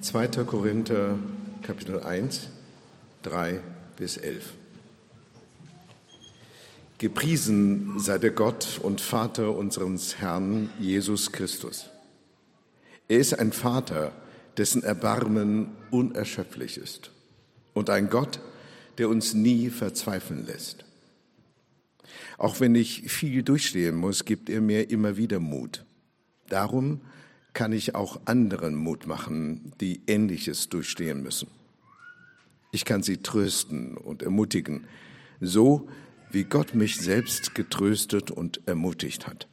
2. Korinther Kapitel 1, 3 bis 11. Gepriesen sei der Gott und Vater unseres Herrn Jesus Christus. Er ist ein Vater, dessen Erbarmen unerschöpflich ist und ein Gott, der uns nie verzweifeln lässt. Auch wenn ich viel durchstehen muss, gibt er mir immer wieder Mut. Darum kann ich auch anderen Mut machen, die Ähnliches durchstehen müssen. Ich kann sie trösten und ermutigen, so wie Gott mich selbst getröstet und ermutigt hat.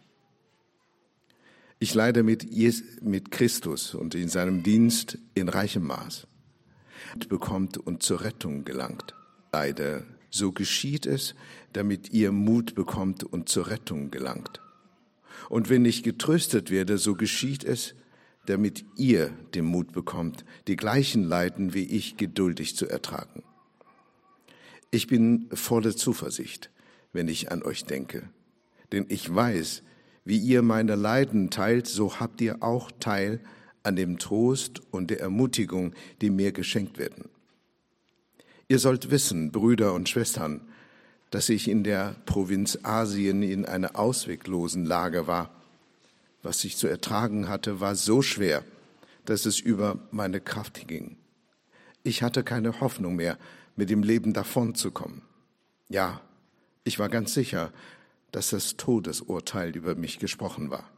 Ich leide mit, mit Christus und in seinem Dienst in reichem Maß. Bekommt und zur Rettung gelangt. Leide, so geschieht es, damit ihr Mut bekommt und zur Rettung gelangt. Und wenn ich getröstet werde, so geschieht es, damit ihr den Mut bekommt, die gleichen Leiden wie ich geduldig zu ertragen. Ich bin voller Zuversicht, wenn ich an euch denke, denn ich weiß, wie ihr meine Leiden teilt, so habt ihr auch Teil an dem Trost und der Ermutigung, die mir geschenkt werden. Ihr sollt wissen, Brüder und Schwestern, dass ich in der Provinz Asien in einer ausweglosen Lage war. Was ich zu ertragen hatte, war so schwer, dass es über meine Kraft ging. Ich hatte keine Hoffnung mehr, mit dem Leben davonzukommen. Ja, ich war ganz sicher, dass das Todesurteil über mich gesprochen war.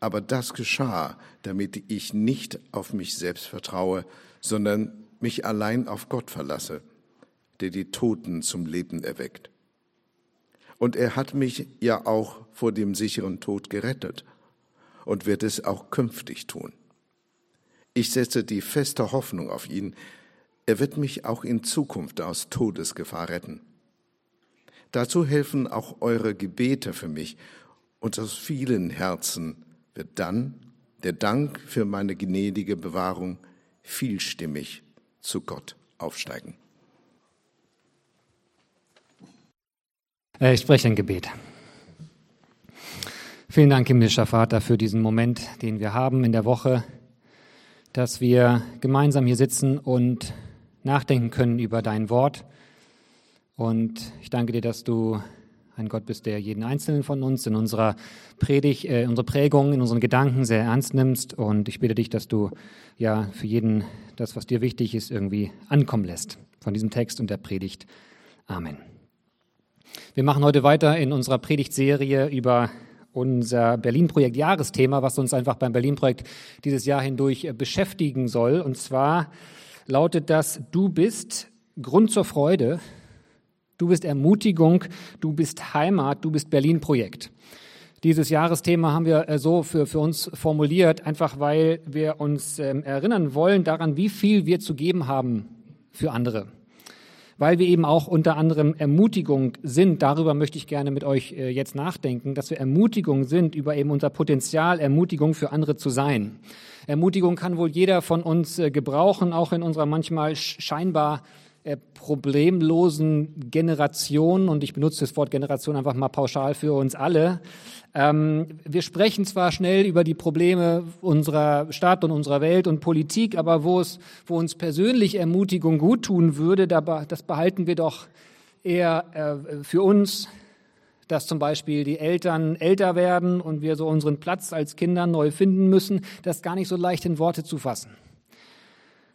Aber das geschah, damit ich nicht auf mich selbst vertraue, sondern mich allein auf Gott verlasse der die Toten zum Leben erweckt. Und er hat mich ja auch vor dem sicheren Tod gerettet und wird es auch künftig tun. Ich setze die feste Hoffnung auf ihn. Er wird mich auch in Zukunft aus Todesgefahr retten. Dazu helfen auch eure Gebete für mich und aus vielen Herzen wird dann der Dank für meine gnädige Bewahrung vielstimmig zu Gott aufsteigen. Ich spreche ein Gebet. Vielen Dank, himmlischer Vater, für diesen Moment, den wir haben in der Woche, dass wir gemeinsam hier sitzen und nachdenken können über dein Wort. Und ich danke dir, dass du ein Gott bist, der jeden Einzelnen von uns in unserer Predigt, äh, unsere Prägung, in unseren Gedanken sehr ernst nimmst. Und ich bitte dich, dass du ja für jeden das, was dir wichtig ist, irgendwie ankommen lässt von diesem Text und der Predigt. Amen. Wir machen heute weiter in unserer Predigtserie über unser Berlin-Projekt Jahresthema, was uns einfach beim Berlin-Projekt dieses Jahr hindurch äh, beschäftigen soll. Und zwar lautet das, du bist Grund zur Freude, du bist Ermutigung, du bist Heimat, du bist Berlin-Projekt. Dieses Jahresthema haben wir äh, so für, für uns formuliert, einfach weil wir uns ähm, erinnern wollen daran, wie viel wir zu geben haben für andere weil wir eben auch unter anderem Ermutigung sind. Darüber möchte ich gerne mit euch äh, jetzt nachdenken, dass wir Ermutigung sind über eben unser Potenzial, Ermutigung für andere zu sein. Ermutigung kann wohl jeder von uns äh, gebrauchen, auch in unserer manchmal scheinbar äh, problemlosen Generation. Und ich benutze das Wort Generation einfach mal pauschal für uns alle. Ähm, wir sprechen zwar schnell über die Probleme unserer Stadt und unserer Welt und Politik, aber wo es, wo uns persönlich Ermutigung gut tun würde, das behalten wir doch eher äh, für uns, dass zum Beispiel die Eltern älter werden und wir so unseren Platz als Kinder neu finden müssen, das ist gar nicht so leicht in Worte zu fassen.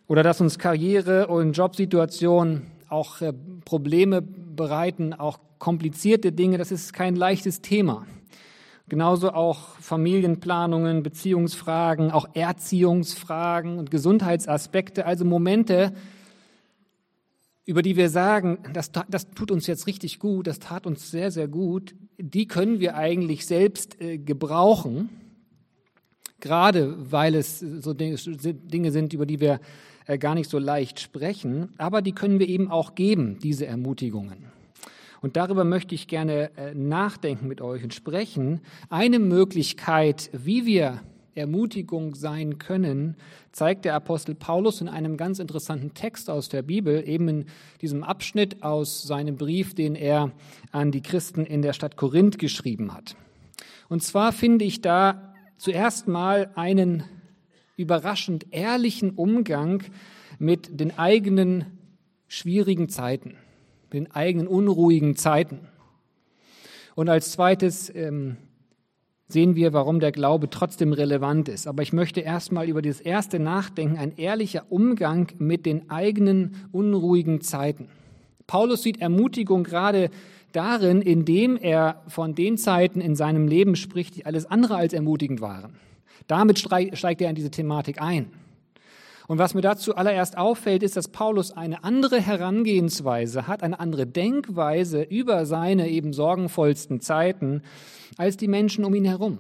Oder dass uns Karriere und Jobsituationen auch äh, Probleme bereiten, auch komplizierte Dinge, das ist kein leichtes Thema. Genauso auch Familienplanungen, Beziehungsfragen, auch Erziehungsfragen und Gesundheitsaspekte, also Momente, über die wir sagen, das, das tut uns jetzt richtig gut, das tat uns sehr, sehr gut, die können wir eigentlich selbst äh, gebrauchen, gerade weil es so Dinge sind, über die wir äh, gar nicht so leicht sprechen, aber die können wir eben auch geben, diese Ermutigungen. Und darüber möchte ich gerne äh, nachdenken mit euch und sprechen. Eine Möglichkeit, wie wir Ermutigung sein können, zeigt der Apostel Paulus in einem ganz interessanten Text aus der Bibel, eben in diesem Abschnitt aus seinem Brief, den er an die Christen in der Stadt Korinth geschrieben hat. Und zwar finde ich da zuerst mal einen überraschend ehrlichen Umgang mit den eigenen schwierigen Zeiten, den eigenen unruhigen Zeiten. Und als zweites ähm, sehen wir, warum der Glaube trotzdem relevant ist. Aber ich möchte erstmal über das erste nachdenken, ein ehrlicher Umgang mit den eigenen unruhigen Zeiten. Paulus sieht Ermutigung gerade darin, indem er von den Zeiten in seinem Leben spricht, die alles andere als ermutigend waren. Damit steigt er in diese Thematik ein. Und was mir dazu allererst auffällt, ist, dass Paulus eine andere Herangehensweise hat, eine andere Denkweise über seine eben sorgenvollsten Zeiten als die Menschen um ihn herum.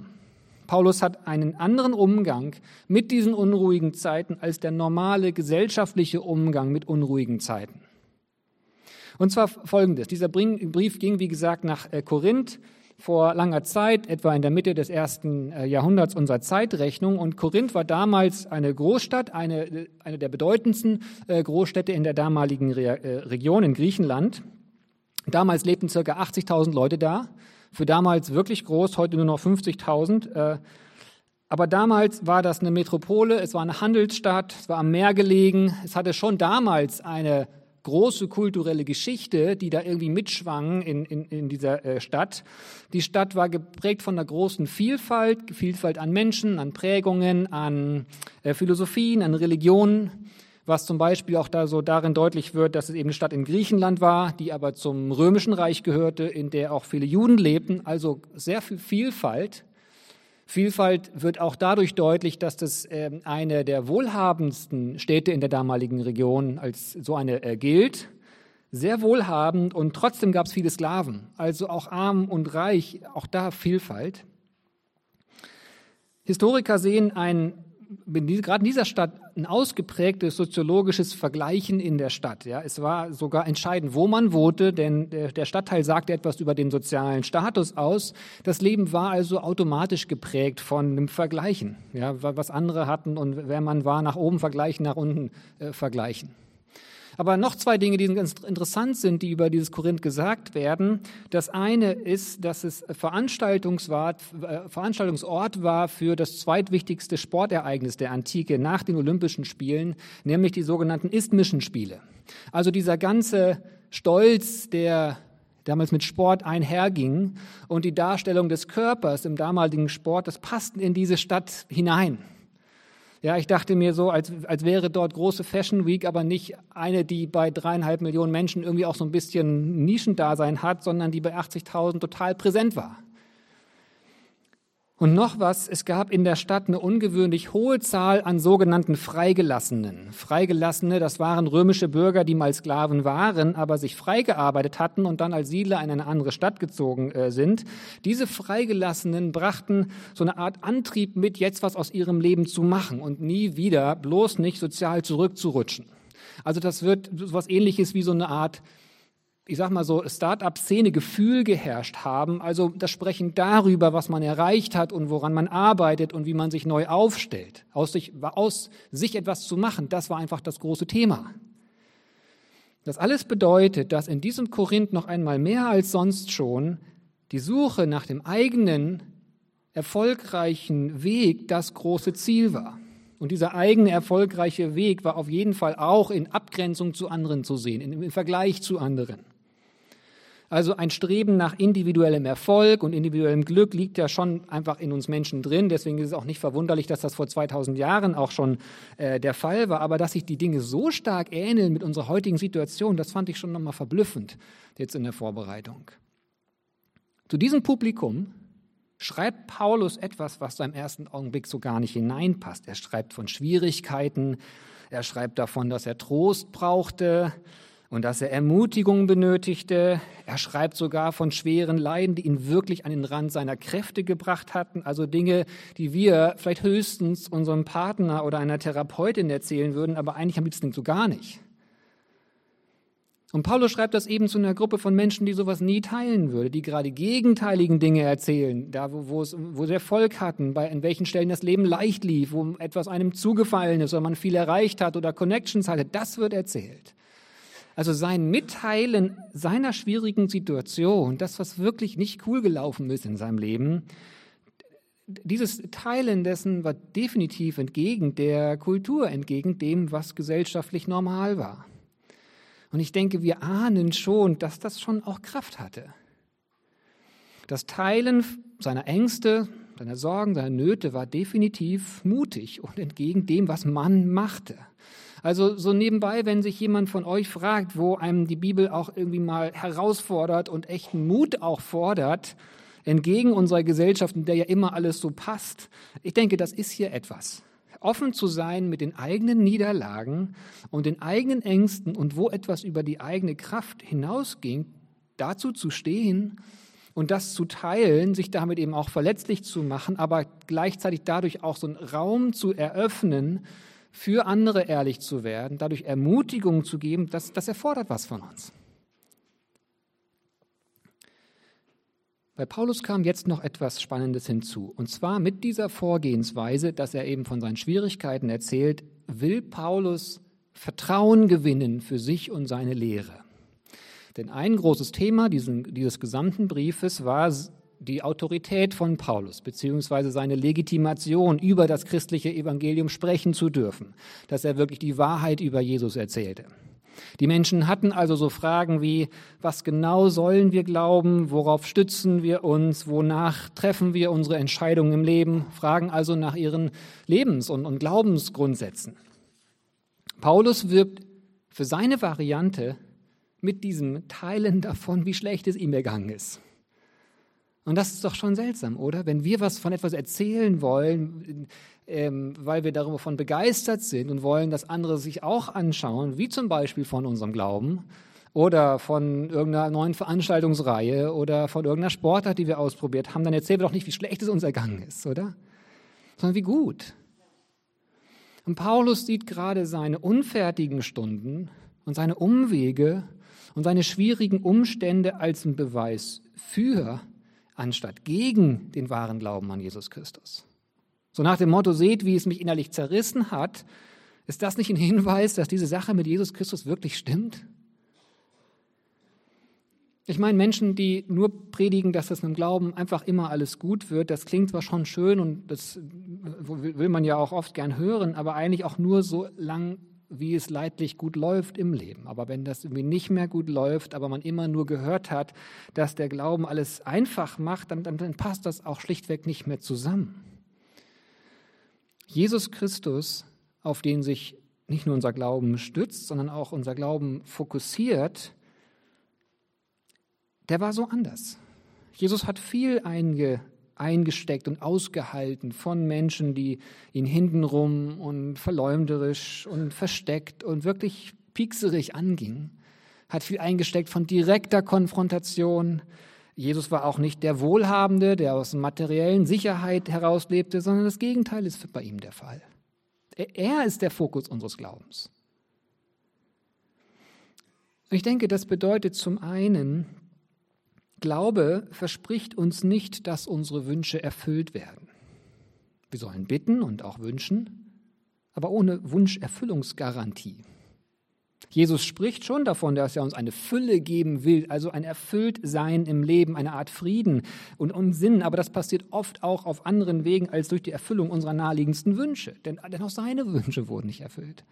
Paulus hat einen anderen Umgang mit diesen unruhigen Zeiten als der normale gesellschaftliche Umgang mit unruhigen Zeiten. Und zwar folgendes. Dieser Brief ging, wie gesagt, nach äh, Korinth vor langer Zeit, etwa in der Mitte des ersten äh, Jahrhunderts unserer Zeitrechnung. Und Korinth war damals eine Großstadt, eine, eine der bedeutendsten äh, Großstädte in der damaligen Region in Griechenland. Damals lebten circa 80.000 Leute da. Für damals wirklich groß, heute nur noch 50.000. Aber damals war das eine Metropole, es war eine Handelsstadt, es war am Meer gelegen. Es hatte schon damals eine große kulturelle Geschichte, die da irgendwie mitschwang in, in, in dieser äh, Stadt. Die Stadt war geprägt von einer großen Vielfalt, Vielfalt an Menschen, an Prägungen, an äh, Philosophien, an Religionen, was zum Beispiel auch da so darin deutlich wird, dass es eben eine Stadt in Griechenland war, die aber zum römischen Reich gehörte, in der auch viele Juden lebten, also sehr viel Vielfalt. Vielfalt wird auch dadurch deutlich, dass das ähm, eine der wohlhabendsten Städte in der damaligen Region als so eine äh, gilt. Sehr wohlhabend und trotzdem gab es viele Sklaven. Also auch arm und reich, auch da Vielfalt. Historiker sehen ein gerade in dieser Stadt ein ausgeprägtes soziologisches Vergleichen in der Stadt. Ja, es war sogar entscheidend, wo man wohnte, denn der Stadtteil sagte etwas über den sozialen Status aus. Das Leben war also automatisch geprägt von einem Vergleichen, ja, was andere hatten und wer man war, nach oben vergleichen, nach unten äh, vergleichen. Aber noch zwei Dinge, die interessant sind, die über dieses Korinth gesagt werden. Das eine ist, dass es äh, Veranstaltungsort war für das zweitwichtigste Sportereignis der Antike nach den Olympischen Spielen, nämlich die sogenannten Isthmischen Spiele. Also dieser ganze Stolz, der damals mit Sport einherging und die Darstellung des Körpers im damaligen Sport, das passten in diese Stadt hinein. Ja, ich dachte mir so, als, als wäre dort große Fashion Week, aber nicht eine, die bei dreieinhalb Millionen Menschen irgendwie auch so ein bisschen Nischendasein hat, sondern die bei 80.000 total präsent war. Und noch was, es gab in der Stadt eine ungewöhnlich hohe Zahl an sogenannten Freigelassenen. Freigelassene, das waren römische Bürger, die mal Sklaven waren, aber sich freigearbeitet hatten und dann als Siedler in eine andere Stadt gezogen äh, sind. Diese Freigelassenen brachten so eine Art Antrieb mit, jetzt was aus ihrem Leben zu machen und nie wieder bloß nicht sozial zurückzurutschen. Also das wird so was ähnliches wie so eine Art ich sag mal so, Start-up-Szene Gefühl geherrscht haben, also das Sprechen darüber, was man erreicht hat und woran man arbeitet und wie man sich neu aufstellt, aus sich, aus sich etwas zu machen, das war einfach das große Thema. Das alles bedeutet, dass in diesem Korinth noch einmal mehr als sonst schon die Suche nach dem eigenen erfolgreichen Weg das große Ziel war. Und dieser eigene erfolgreiche Weg war auf jeden Fall auch in Abgrenzung zu anderen zu sehen, im Vergleich zu anderen. Also ein Streben nach individuellem Erfolg und individuellem Glück liegt ja schon einfach in uns Menschen drin. Deswegen ist es auch nicht verwunderlich, dass das vor 2000 Jahren auch schon äh, der Fall war. Aber dass sich die Dinge so stark ähneln mit unserer heutigen Situation, das fand ich schon nochmal verblüffend jetzt in der Vorbereitung. Zu diesem Publikum schreibt Paulus etwas, was so im ersten Augenblick so gar nicht hineinpasst. Er schreibt von Schwierigkeiten, er schreibt davon, dass er Trost brauchte, und dass er Ermutigung benötigte. Er schreibt sogar von schweren Leiden, die ihn wirklich an den Rand seiner Kräfte gebracht hatten, also Dinge, die wir vielleicht höchstens unserem Partner oder einer Therapeutin erzählen würden, aber eigentlich am liebsten so gar nicht. Und Paulus schreibt das eben zu einer Gruppe von Menschen, die sowas nie teilen würde, die gerade gegenteiligen Dinge erzählen, da wo, wo, es, wo sie Erfolg hatten, bei in welchen Stellen das Leben leicht lief, wo etwas einem zugefallen ist oder man viel erreicht hat oder Connections hatte, das wird erzählt. Also sein Mitteilen seiner schwierigen Situation, das, was wirklich nicht cool gelaufen ist in seinem Leben, dieses Teilen dessen war definitiv entgegen der Kultur, entgegen dem, was gesellschaftlich normal war. Und ich denke, wir ahnen schon, dass das schon auch Kraft hatte. Das Teilen seiner Ängste, seiner Sorgen, seiner Nöte war definitiv mutig und entgegen dem, was man machte. Also so nebenbei, wenn sich jemand von euch fragt, wo einem die Bibel auch irgendwie mal herausfordert und echten Mut auch fordert, entgegen unserer Gesellschaft, in der ja immer alles so passt. Ich denke, das ist hier etwas. Offen zu sein mit den eigenen Niederlagen und den eigenen Ängsten und wo etwas über die eigene Kraft hinausging, dazu zu stehen und das zu teilen, sich damit eben auch verletzlich zu machen, aber gleichzeitig dadurch auch so einen Raum zu eröffnen, für andere ehrlich zu werden, dadurch Ermutigung zu geben, das, das erfordert was von uns. Bei Paulus kam jetzt noch etwas Spannendes hinzu. Und zwar mit dieser Vorgehensweise, dass er eben von seinen Schwierigkeiten erzählt, will Paulus Vertrauen gewinnen für sich und seine Lehre. Denn ein großes Thema diesen, dieses gesamten Briefes war die Autorität von Paulus, beziehungsweise seine Legitimation, über das christliche Evangelium sprechen zu dürfen, dass er wirklich die Wahrheit über Jesus erzählte. Die Menschen hatten also so Fragen wie, was genau sollen wir glauben, worauf stützen wir uns, wonach treffen wir unsere Entscheidungen im Leben, fragen also nach ihren Lebens- und, und Glaubensgrundsätzen. Paulus wirbt für seine Variante mit diesem Teilen davon, wie schlecht es ihm ergangen ist. Und das ist doch schon seltsam, oder? Wenn wir was von etwas erzählen wollen, ähm, weil wir davon begeistert sind und wollen, dass andere sich auch anschauen, wie zum Beispiel von unserem Glauben oder von irgendeiner neuen Veranstaltungsreihe oder von irgendeiner Sportart, die wir ausprobiert haben, dann erzählen wir doch nicht, wie schlecht es uns ergangen ist, oder? Sondern wie gut. Und Paulus sieht gerade seine unfertigen Stunden und seine Umwege und seine schwierigen Umstände als einen Beweis für anstatt gegen den wahren Glauben an Jesus Christus. So nach dem Motto, seht, wie es mich innerlich zerrissen hat, ist das nicht ein Hinweis, dass diese Sache mit Jesus Christus wirklich stimmt? Ich meine, Menschen, die nur predigen, dass das mit dem Glauben einfach immer alles gut wird, das klingt zwar schon schön und das will man ja auch oft gern hören, aber eigentlich auch nur so lang, wie es leidlich gut läuft im Leben. Aber wenn das irgendwie nicht mehr gut läuft, aber man immer nur gehört hat, dass der Glauben alles einfach macht, dann, dann, dann passt das auch schlichtweg nicht mehr zusammen. Jesus Christus, auf den sich nicht nur unser Glauben stützt, sondern auch unser Glauben fokussiert, der war so anders. Jesus hat viel einge eingesteckt und ausgehalten von Menschen, die ihn hintenrum und verleumderisch und versteckt und wirklich piekserig angingen. Hat viel eingesteckt von direkter Konfrontation. Jesus war auch nicht der Wohlhabende, der aus materiellen Sicherheit herauslebte, sondern das Gegenteil ist bei ihm der Fall. Er ist der Fokus unseres Glaubens. Ich denke, das bedeutet zum einen, Glaube verspricht uns nicht, dass unsere Wünsche erfüllt werden. Wir sollen bitten und auch wünschen, aber ohne Wunscherfüllungsgarantie. Jesus spricht schon davon, dass er uns eine Fülle geben will, also ein Erfülltsein im Leben, eine Art Frieden und, und Sinn. Aber das passiert oft auch auf anderen Wegen als durch die Erfüllung unserer naheliegendsten Wünsche. Denn, denn auch seine Wünsche wurden nicht erfüllt.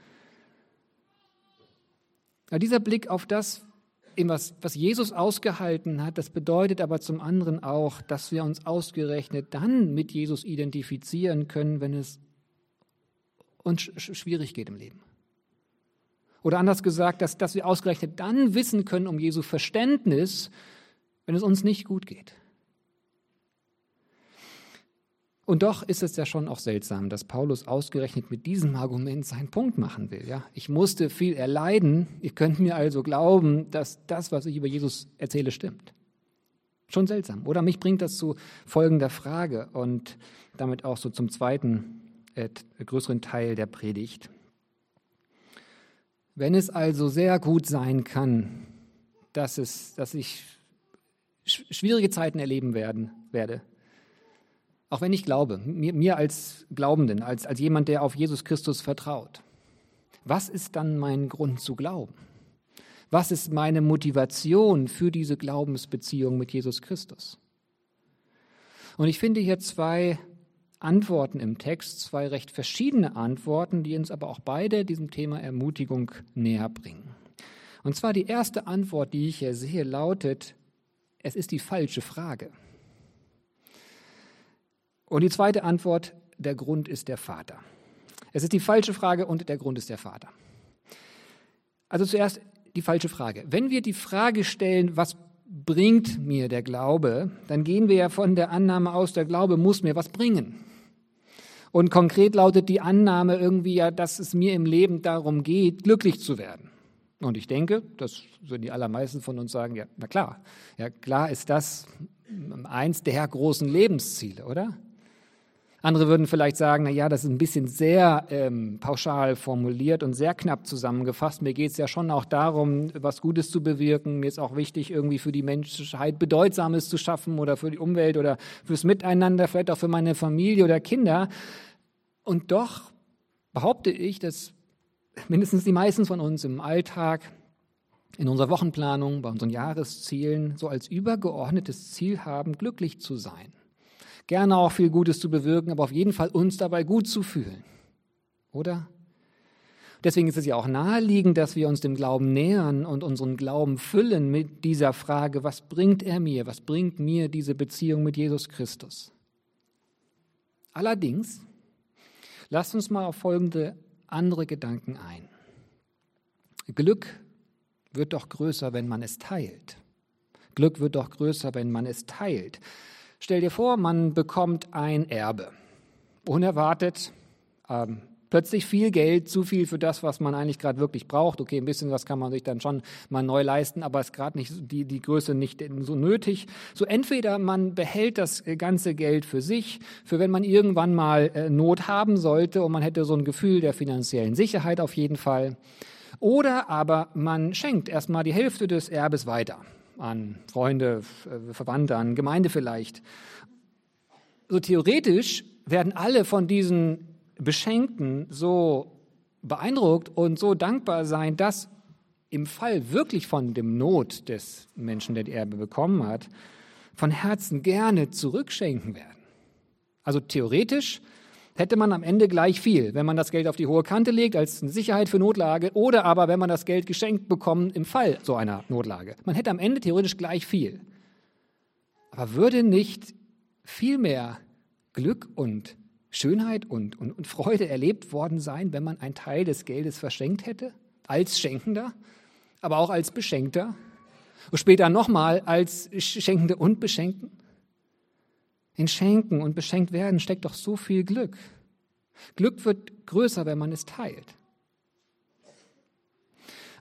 Ja, dieser Blick auf das, was, was Jesus ausgehalten hat, das bedeutet aber zum anderen auch, dass wir uns ausgerechnet dann mit Jesus identifizieren können, wenn es uns schwierig geht im Leben. Oder anders gesagt, dass, dass wir ausgerechnet dann wissen können um Jesu Verständnis, wenn es uns nicht gut geht. Und doch ist es ja schon auch seltsam, dass Paulus ausgerechnet mit diesem Argument seinen Punkt machen will. Ja? Ich musste viel erleiden, ihr könnt mir also glauben, dass das, was ich über Jesus erzähle, stimmt. Schon seltsam. Oder mich bringt das zu folgender Frage und damit auch so zum zweiten, äh, größeren Teil der Predigt. Wenn es also sehr gut sein kann, dass, es, dass ich schwierige Zeiten erleben werden, werde, auch wenn ich glaube, mir, mir als Glaubenden, als, als jemand, der auf Jesus Christus vertraut, was ist dann mein Grund zu glauben? Was ist meine Motivation für diese Glaubensbeziehung mit Jesus Christus? Und ich finde hier zwei Antworten im Text, zwei recht verschiedene Antworten, die uns aber auch beide diesem Thema Ermutigung näher bringen. Und zwar die erste Antwort, die ich hier sehe, lautet, es ist die falsche Frage. Und die zweite Antwort, der Grund ist der Vater. Es ist die falsche Frage und der Grund ist der Vater. Also zuerst die falsche Frage. Wenn wir die Frage stellen, was bringt mir der Glaube, dann gehen wir ja von der Annahme aus, der Glaube muss mir was bringen. Und konkret lautet die Annahme irgendwie ja, dass es mir im Leben darum geht, glücklich zu werden. Und ich denke, das würden die allermeisten von uns sagen, ja, na klar, ja klar ist das eins der großen Lebensziele, oder? Andere würden vielleicht sagen, na ja, das ist ein bisschen sehr ähm, pauschal formuliert und sehr knapp zusammengefasst. Mir geht es ja schon auch darum, was Gutes zu bewirken. Mir ist auch wichtig, irgendwie für die Menschheit Bedeutsames zu schaffen oder für die Umwelt oder fürs Miteinander, vielleicht auch für meine Familie oder Kinder. Und doch behaupte ich, dass mindestens die meisten von uns im Alltag, in unserer Wochenplanung, bei unseren Jahreszielen so als übergeordnetes Ziel haben, glücklich zu sein gerne auch viel Gutes zu bewirken, aber auf jeden Fall uns dabei gut zu fühlen. Oder? Deswegen ist es ja auch naheliegend, dass wir uns dem Glauben nähern und unseren Glauben füllen mit dieser Frage, was bringt er mir, was bringt mir diese Beziehung mit Jesus Christus. Allerdings, lasst uns mal auf folgende andere Gedanken ein. Glück wird doch größer, wenn man es teilt. Glück wird doch größer, wenn man es teilt. Stell dir vor, man bekommt ein Erbe. Unerwartet, ähm, plötzlich viel Geld, zu viel für das, was man eigentlich gerade wirklich braucht. Okay, ein bisschen was kann man sich dann schon mal neu leisten, aber ist gerade nicht die, die Größe nicht so nötig. So entweder man behält das ganze Geld für sich, für wenn man irgendwann mal äh, Not haben sollte und man hätte so ein Gefühl der finanziellen Sicherheit auf jeden Fall. Oder aber man schenkt erstmal die Hälfte des Erbes weiter an Freunde, äh, Verwandte, an Gemeinde vielleicht. So theoretisch werden alle von diesen Beschenkten so beeindruckt und so dankbar sein, dass im Fall wirklich von dem Not des Menschen, der die Erbe bekommen hat, von Herzen gerne zurückschenken werden. Also theoretisch hätte man am Ende gleich viel, wenn man das Geld auf die hohe Kante legt als eine Sicherheit für Notlage oder aber wenn man das Geld geschenkt bekommt im Fall so einer Notlage. Man hätte am Ende theoretisch gleich viel. Aber würde nicht viel mehr Glück und Schönheit und, und, und Freude erlebt worden sein, wenn man einen Teil des Geldes verschenkt hätte? Als Schenkender, aber auch als Beschenkter? Und später nochmal als Schenkende und Beschenkten? In Schenken und beschenkt werden steckt doch so viel Glück. Glück wird größer, wenn man es teilt.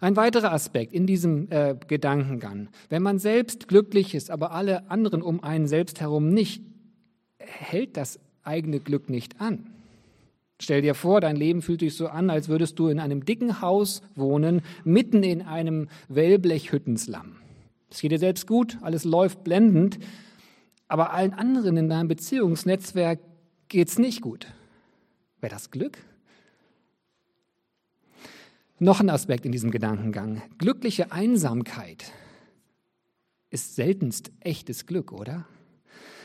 Ein weiterer Aspekt in diesem äh, Gedankengang. Wenn man selbst glücklich ist, aber alle anderen um einen selbst herum nicht, hält das eigene Glück nicht an. Stell dir vor, dein Leben fühlt sich so an, als würdest du in einem dicken Haus wohnen, mitten in einem Wellblechhüttenslamm. Es geht dir selbst gut, alles läuft blendend, aber allen anderen in deinem Beziehungsnetzwerk geht es nicht gut. Wäre das Glück? Noch ein Aspekt in diesem Gedankengang. Glückliche Einsamkeit ist seltenst echtes Glück, oder?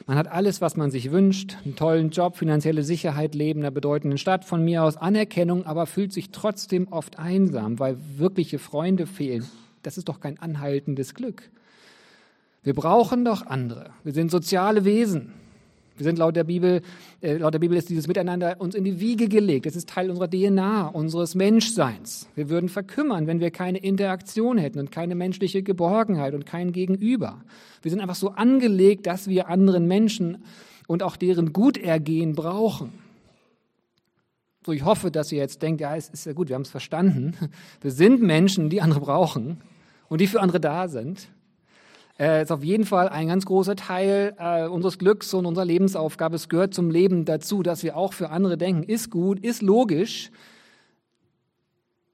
Man hat alles, was man sich wünscht, einen tollen Job, finanzielle Sicherheit, Leben in einer bedeutenden Stadt, von mir aus Anerkennung, aber fühlt sich trotzdem oft einsam, weil wirkliche Freunde fehlen. Das ist doch kein anhaltendes Glück. Wir brauchen doch andere. Wir sind soziale Wesen. Wir sind laut der Bibel, äh, laut der Bibel ist dieses Miteinander uns in die Wiege gelegt. Es ist Teil unserer DNA, unseres Menschseins. Wir würden verkümmern, wenn wir keine Interaktion hätten und keine menschliche Geborgenheit und kein Gegenüber. Wir sind einfach so angelegt, dass wir anderen Menschen und auch deren Gutergehen brauchen. So, ich hoffe, dass ihr jetzt denkt, ja, es ist ja gut, wir haben es verstanden. Wir sind Menschen, die andere brauchen und die für andere da sind äh, ist auf jeden Fall ein ganz großer Teil äh, unseres Glücks und unserer Lebensaufgabe. Es gehört zum Leben dazu, dass wir auch für andere denken. Ist gut, ist logisch.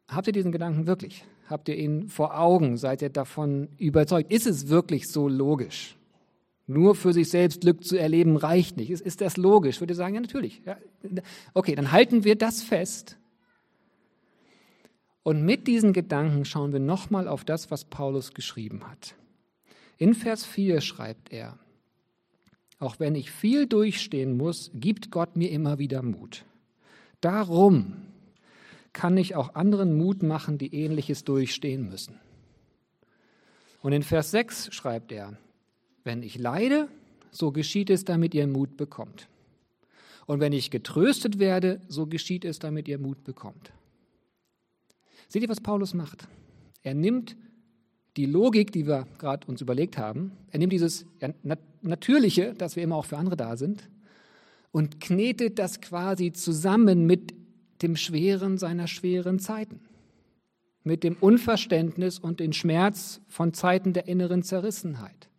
Habt ihr diesen Gedanken wirklich? Habt ihr ihn vor Augen? Seid ihr davon überzeugt? Ist es wirklich so logisch? Nur für sich selbst Glück zu erleben reicht nicht. Ist, ist das logisch? Würde sagen, ja, natürlich. Ja. Okay, dann halten wir das fest. Und mit diesen Gedanken schauen wir nochmal auf das, was Paulus geschrieben hat. In Vers 4 schreibt er, Auch wenn ich viel durchstehen muss, gibt Gott mir immer wieder Mut. Darum kann ich auch anderen Mut machen, die ähnliches durchstehen müssen. Und in Vers 6 schreibt er, wenn ich leide, so geschieht es, damit ihr Mut bekommt. Und wenn ich getröstet werde, so geschieht es, damit ihr Mut bekommt. Seht ihr, was Paulus macht? Er nimmt die Logik, die wir gerade uns überlegt haben, er nimmt dieses Natürliche, dass wir immer auch für andere da sind, und knetet das quasi zusammen mit dem Schweren seiner schweren Zeiten, mit dem Unverständnis und dem Schmerz von Zeiten der inneren Zerrissenheit.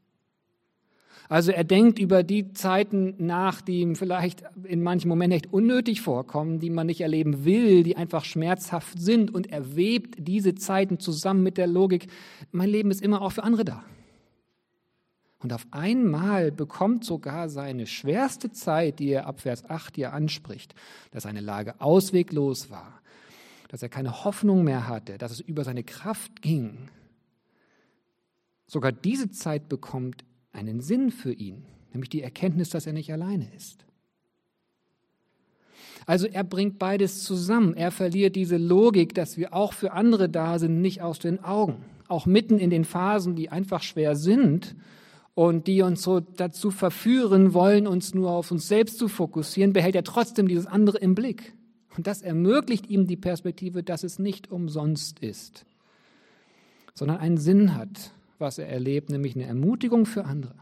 Also er denkt über die Zeiten nach, die ihm vielleicht in manchen Momenten echt unnötig vorkommen, die man nicht erleben will, die einfach schmerzhaft sind und er webt diese Zeiten zusammen mit der Logik, mein Leben ist immer auch für andere da. Und auf einmal bekommt sogar seine schwerste Zeit, die er ab Vers 8 hier anspricht, dass seine Lage ausweglos war, dass er keine Hoffnung mehr hatte, dass es über seine Kraft ging. Sogar diese Zeit bekommt einen Sinn für ihn, nämlich die Erkenntnis, dass er nicht alleine ist. Also er bringt beides zusammen. Er verliert diese Logik, dass wir auch für andere da sind, nicht aus den Augen. Auch mitten in den Phasen, die einfach schwer sind und die uns so dazu verführen wollen, uns nur auf uns selbst zu fokussieren, behält er trotzdem dieses andere im Blick. Und das ermöglicht ihm die Perspektive, dass es nicht umsonst ist, sondern einen Sinn hat was er erlebt, nämlich eine Ermutigung für andere,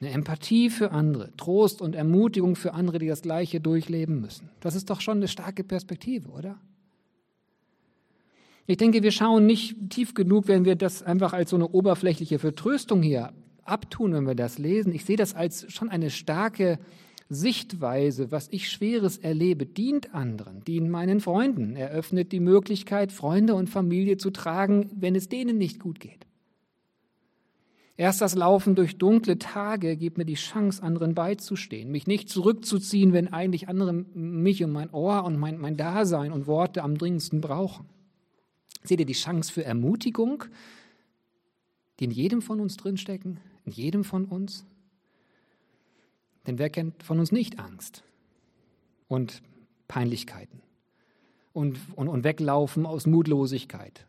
eine Empathie für andere, Trost und Ermutigung für andere, die das Gleiche durchleben müssen. Das ist doch schon eine starke Perspektive, oder? Ich denke, wir schauen nicht tief genug, wenn wir das einfach als so eine oberflächliche Vertröstung hier abtun, wenn wir das lesen. Ich sehe das als schon eine starke Sichtweise, was ich Schweres erlebe, dient anderen, dient meinen Freunden, eröffnet die Möglichkeit, Freunde und Familie zu tragen, wenn es denen nicht gut geht. Erst das Laufen durch dunkle Tage gibt mir die Chance, anderen beizustehen, mich nicht zurückzuziehen, wenn eigentlich andere mich und mein Ohr und mein, mein Dasein und Worte am dringendsten brauchen. Seht ihr die Chance für Ermutigung, die in jedem von uns drinstecken, in jedem von uns? Denn wer kennt von uns nicht Angst und Peinlichkeiten und, und, und Weglaufen aus Mutlosigkeit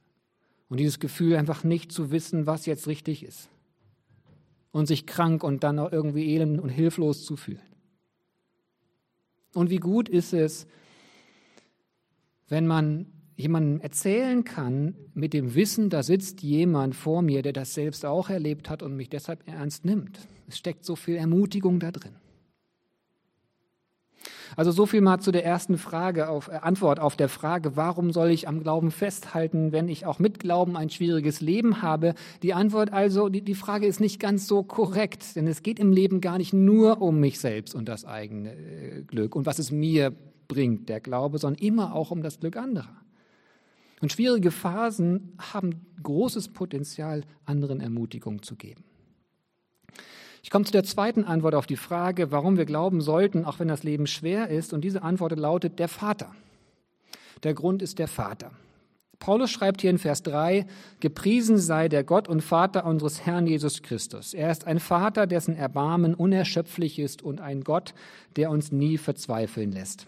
und dieses Gefühl, einfach nicht zu wissen, was jetzt richtig ist? Und sich krank und dann auch irgendwie elend und hilflos zu fühlen. Und wie gut ist es, wenn man jemandem erzählen kann, mit dem Wissen, da sitzt jemand vor mir, der das selbst auch erlebt hat und mich deshalb ernst nimmt. Es steckt so viel Ermutigung da drin. Also so viel mal zu der ersten Frage auf, äh, Antwort auf der Frage, warum soll ich am Glauben festhalten, wenn ich auch mit Glauben ein schwieriges Leben habe? Die Antwort also, die, die Frage ist nicht ganz so korrekt, denn es geht im Leben gar nicht nur um mich selbst und das eigene äh, Glück und was es mir bringt, der Glaube, sondern immer auch um das Glück anderer. Und schwierige Phasen haben großes Potenzial, anderen Ermutigung zu geben. Ich komme zu der zweiten Antwort auf die Frage, warum wir glauben sollten, auch wenn das Leben schwer ist. Und diese Antwort lautet der Vater. Der Grund ist der Vater. Paulus schreibt hier in Vers 3, gepriesen sei der Gott und Vater unseres Herrn Jesus Christus. Er ist ein Vater, dessen Erbarmen unerschöpflich ist und ein Gott, der uns nie verzweifeln lässt.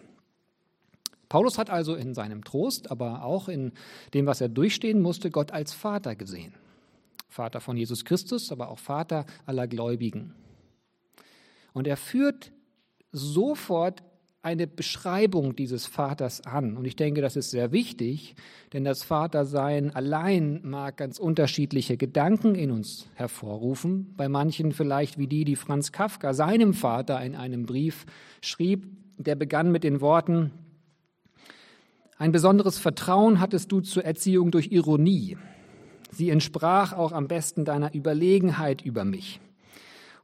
Paulus hat also in seinem Trost, aber auch in dem, was er durchstehen musste, Gott als Vater gesehen. Vater von Jesus Christus, aber auch Vater aller Gläubigen. Und er führt sofort eine Beschreibung dieses Vaters an. Und ich denke, das ist sehr wichtig, denn das Vatersein allein mag ganz unterschiedliche Gedanken in uns hervorrufen. Bei manchen vielleicht wie die, die Franz Kafka seinem Vater in einem Brief schrieb. Der begann mit den Worten, ein besonderes Vertrauen hattest du zur Erziehung durch Ironie. Sie entsprach auch am besten deiner Überlegenheit über mich.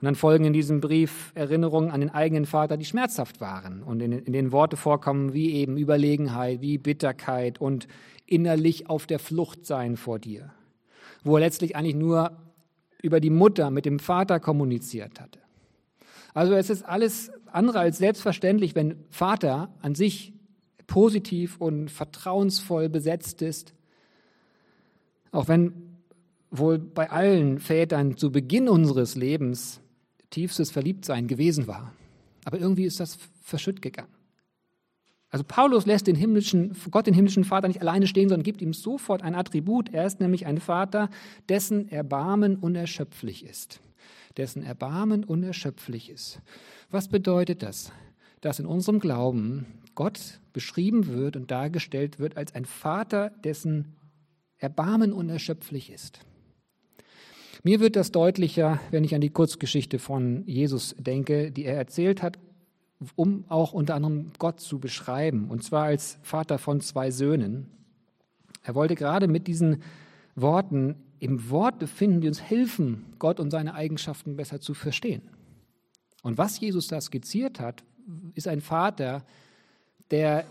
Und dann folgen in diesem Brief Erinnerungen an den eigenen Vater, die schmerzhaft waren und in, in den Worte vorkommen wie eben Überlegenheit, wie Bitterkeit und innerlich auf der Flucht sein vor dir, wo er letztlich eigentlich nur über die Mutter mit dem Vater kommuniziert hatte. Also es ist alles andere als selbstverständlich, wenn Vater an sich positiv und vertrauensvoll besetzt ist auch wenn wohl bei allen Vätern zu Beginn unseres Lebens tiefstes Verliebtsein gewesen war. Aber irgendwie ist das verschütt gegangen. Also Paulus lässt den himmlischen, Gott, den himmlischen Vater, nicht alleine stehen, sondern gibt ihm sofort ein Attribut. Er ist nämlich ein Vater, dessen Erbarmen unerschöpflich ist. Dessen Erbarmen unerschöpflich ist. Was bedeutet das? Dass in unserem Glauben Gott beschrieben wird und dargestellt wird als ein Vater, dessen Erbarmen unerschöpflich ist. Mir wird das deutlicher, wenn ich an die Kurzgeschichte von Jesus denke, die er erzählt hat, um auch unter anderem Gott zu beschreiben, und zwar als Vater von zwei Söhnen. Er wollte gerade mit diesen Worten im Wort befinden, die uns helfen, Gott und seine Eigenschaften besser zu verstehen. Und was Jesus da skizziert hat, ist ein Vater, der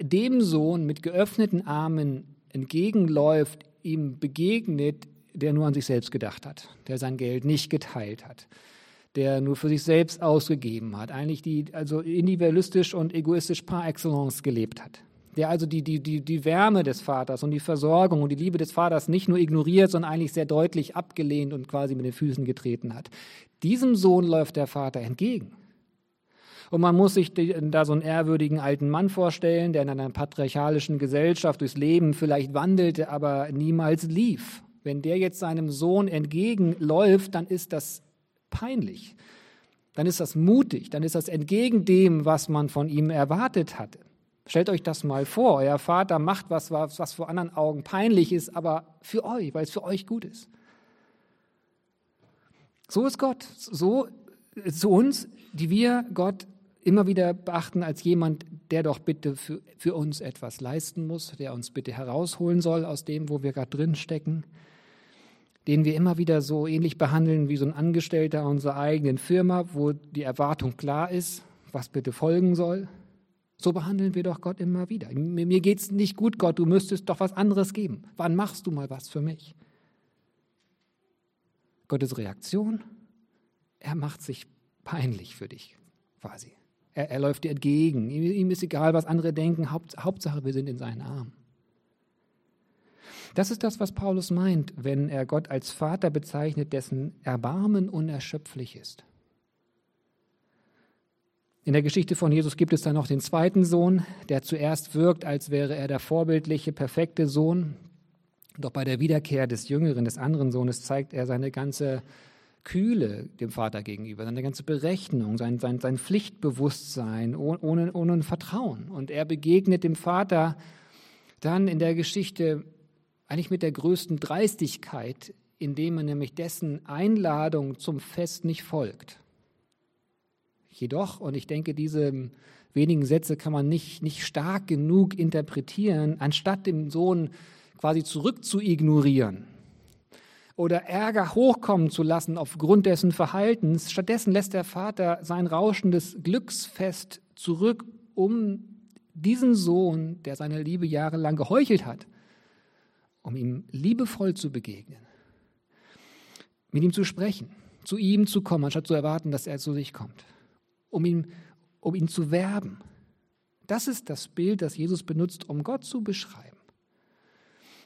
dem Sohn mit geöffneten Armen entgegenläuft, ihm begegnet, der nur an sich selbst gedacht hat, der sein Geld nicht geteilt hat, der nur für sich selbst ausgegeben hat, eigentlich die also individualistisch und egoistisch par excellence gelebt hat. Der also die, die, die, die Wärme des Vaters und die Versorgung und die Liebe des Vaters nicht nur ignoriert, sondern eigentlich sehr deutlich abgelehnt und quasi mit den Füßen getreten hat. Diesem Sohn läuft der Vater entgegen. Und man muss sich da so einen ehrwürdigen alten Mann vorstellen, der in einer patriarchalischen Gesellschaft durchs Leben vielleicht wandelte, aber niemals lief. Wenn der jetzt seinem Sohn entgegenläuft, dann ist das peinlich. Dann ist das mutig. Dann ist das entgegen dem, was man von ihm erwartet hatte. Stellt euch das mal vor. Euer Vater macht was, was vor anderen Augen peinlich ist, aber für euch, weil es für euch gut ist. So ist Gott. So zu uns, die wir Gott immer wieder beachten als jemand, der doch bitte für, für uns etwas leisten muss, der uns bitte herausholen soll aus dem, wo wir gerade drin stecken, den wir immer wieder so ähnlich behandeln wie so ein Angestellter unserer eigenen Firma, wo die Erwartung klar ist, was bitte folgen soll. So behandeln wir doch Gott immer wieder. Mir geht es nicht gut, Gott, du müsstest doch was anderes geben. Wann machst du mal was für mich? Gottes Reaktion, er macht sich peinlich für dich, quasi. Er, er läuft dir entgegen. Ihm ist egal, was andere denken. Haupt, Hauptsache, wir sind in seinen Armen. Das ist das, was Paulus meint, wenn er Gott als Vater bezeichnet, dessen Erbarmen unerschöpflich ist. In der Geschichte von Jesus gibt es dann noch den zweiten Sohn, der zuerst wirkt, als wäre er der vorbildliche, perfekte Sohn. Doch bei der Wiederkehr des jüngeren, des anderen Sohnes zeigt er seine ganze Kühle dem Vater gegenüber, seine ganze Berechnung, sein, sein, sein Pflichtbewusstsein, ohne, ohne Vertrauen. Und er begegnet dem Vater dann in der Geschichte eigentlich mit der größten Dreistigkeit, indem er nämlich dessen Einladung zum Fest nicht folgt. Jedoch, und ich denke, diese wenigen Sätze kann man nicht, nicht stark genug interpretieren, anstatt dem Sohn quasi zurück zu ignorieren, oder Ärger hochkommen zu lassen aufgrund dessen Verhaltens. Stattdessen lässt der Vater sein rauschendes Glücksfest zurück, um diesen Sohn, der seine Liebe jahrelang geheuchelt hat, um ihm liebevoll zu begegnen, mit ihm zu sprechen, zu ihm zu kommen, anstatt zu erwarten, dass er zu sich kommt, um ihn, um ihn zu werben. Das ist das Bild, das Jesus benutzt, um Gott zu beschreiben.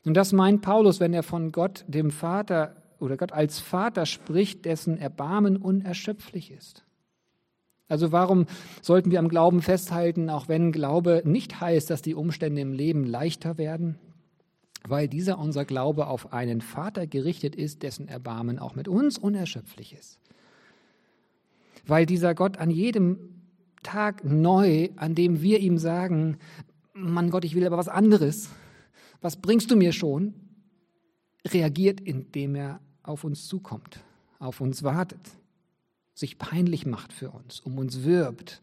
Und das meint Paulus, wenn er von Gott, dem Vater oder Gott als Vater spricht, dessen Erbarmen unerschöpflich ist. Also warum sollten wir am Glauben festhalten, auch wenn Glaube nicht heißt, dass die Umstände im Leben leichter werden? Weil dieser unser Glaube auf einen Vater gerichtet ist, dessen Erbarmen auch mit uns unerschöpflich ist. Weil dieser Gott an jedem Tag neu, an dem wir ihm sagen, Mann Gott, ich will aber was anderes, was bringst du mir schon, reagiert, indem er auf uns zukommt, auf uns wartet, sich peinlich macht für uns, um uns wirbt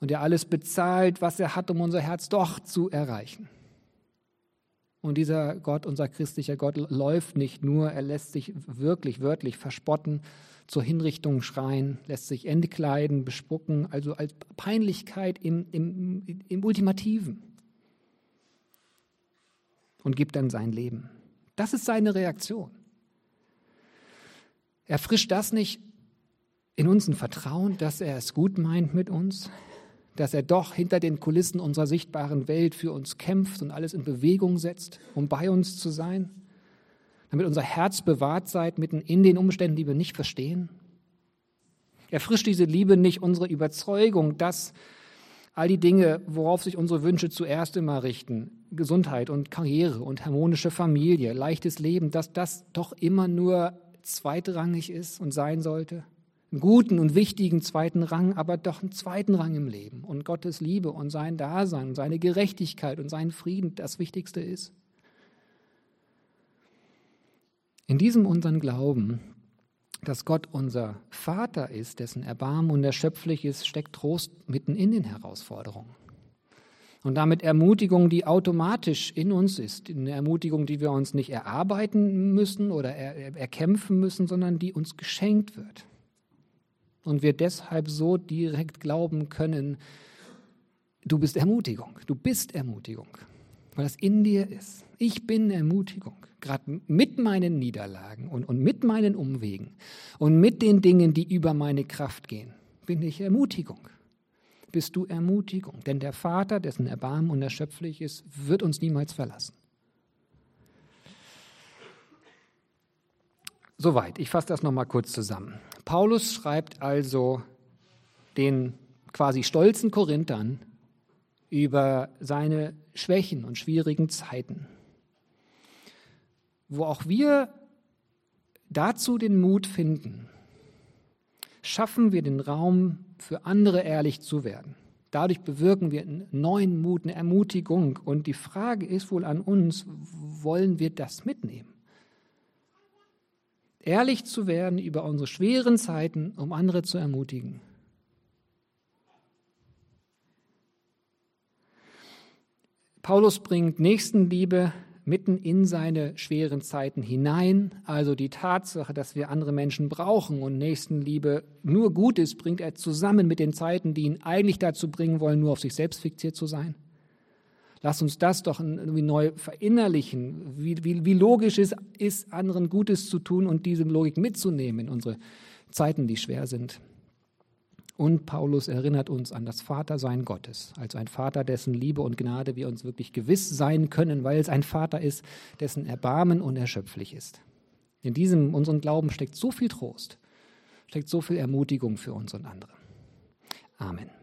und er alles bezahlt, was er hat, um unser Herz doch zu erreichen. Und dieser Gott, unser christlicher Gott, läuft nicht nur, er lässt sich wirklich, wörtlich verspotten, zur Hinrichtung schreien, lässt sich entkleiden, bespucken, also als Peinlichkeit im, im, im Ultimativen und gibt dann sein Leben. Das ist seine Reaktion. Erfrischt das nicht in uns ein Vertrauen, dass er es gut meint mit uns, dass er doch hinter den Kulissen unserer sichtbaren Welt für uns kämpft und alles in Bewegung setzt, um bei uns zu sein, damit unser Herz bewahrt seid mitten in den Umständen, die wir nicht verstehen? Erfrischt diese Liebe nicht unsere Überzeugung, dass all die Dinge, worauf sich unsere Wünsche zuerst immer richten, Gesundheit und Karriere und harmonische Familie, leichtes Leben, dass das doch immer nur zweitrangig ist und sein sollte? Einen guten und wichtigen zweiten Rang, aber doch einen zweiten Rang im Leben. Und Gottes Liebe und sein Dasein und seine Gerechtigkeit und sein Frieden das Wichtigste ist. In diesem unseren Glauben, dass Gott unser Vater ist, dessen Erbarmen unerschöpflich ist, steckt Trost mitten in den Herausforderungen. Und damit Ermutigung, die automatisch in uns ist, eine Ermutigung, die wir uns nicht erarbeiten müssen oder er, erkämpfen müssen, sondern die uns geschenkt wird. Und wir deshalb so direkt glauben können, du bist Ermutigung, du bist Ermutigung, weil das in dir ist. Ich bin Ermutigung, gerade mit meinen Niederlagen und, und mit meinen Umwegen und mit den Dingen, die über meine Kraft gehen, bin ich Ermutigung bist du Ermutigung. Denn der Vater, dessen Erbarmen unerschöpflich ist, wird uns niemals verlassen. Soweit, ich fasse das nochmal kurz zusammen. Paulus schreibt also den quasi stolzen Korinthern über seine Schwächen und schwierigen Zeiten, wo auch wir dazu den Mut finden, schaffen wir den Raum für andere ehrlich zu werden. Dadurch bewirken wir einen neuen Mut, eine Ermutigung. Und die Frage ist wohl an uns, wollen wir das mitnehmen? Ehrlich zu werden über unsere schweren Zeiten, um andere zu ermutigen. Paulus bringt Nächstenliebe mitten in seine schweren Zeiten hinein. Also die Tatsache, dass wir andere Menschen brauchen und Nächstenliebe nur gut ist, bringt er zusammen mit den Zeiten, die ihn eigentlich dazu bringen wollen, nur auf sich selbst fixiert zu sein. Lass uns das doch irgendwie neu verinnerlichen, wie, wie, wie logisch es ist, anderen Gutes zu tun und diese Logik mitzunehmen in unsere Zeiten, die schwer sind. Und Paulus erinnert uns an das Vatersein Gottes, als ein Vater, dessen Liebe und Gnade wir uns wirklich gewiss sein können, weil es ein Vater ist, dessen Erbarmen unerschöpflich ist. In diesem unseren Glauben steckt so viel Trost, steckt so viel Ermutigung für uns und andere. Amen.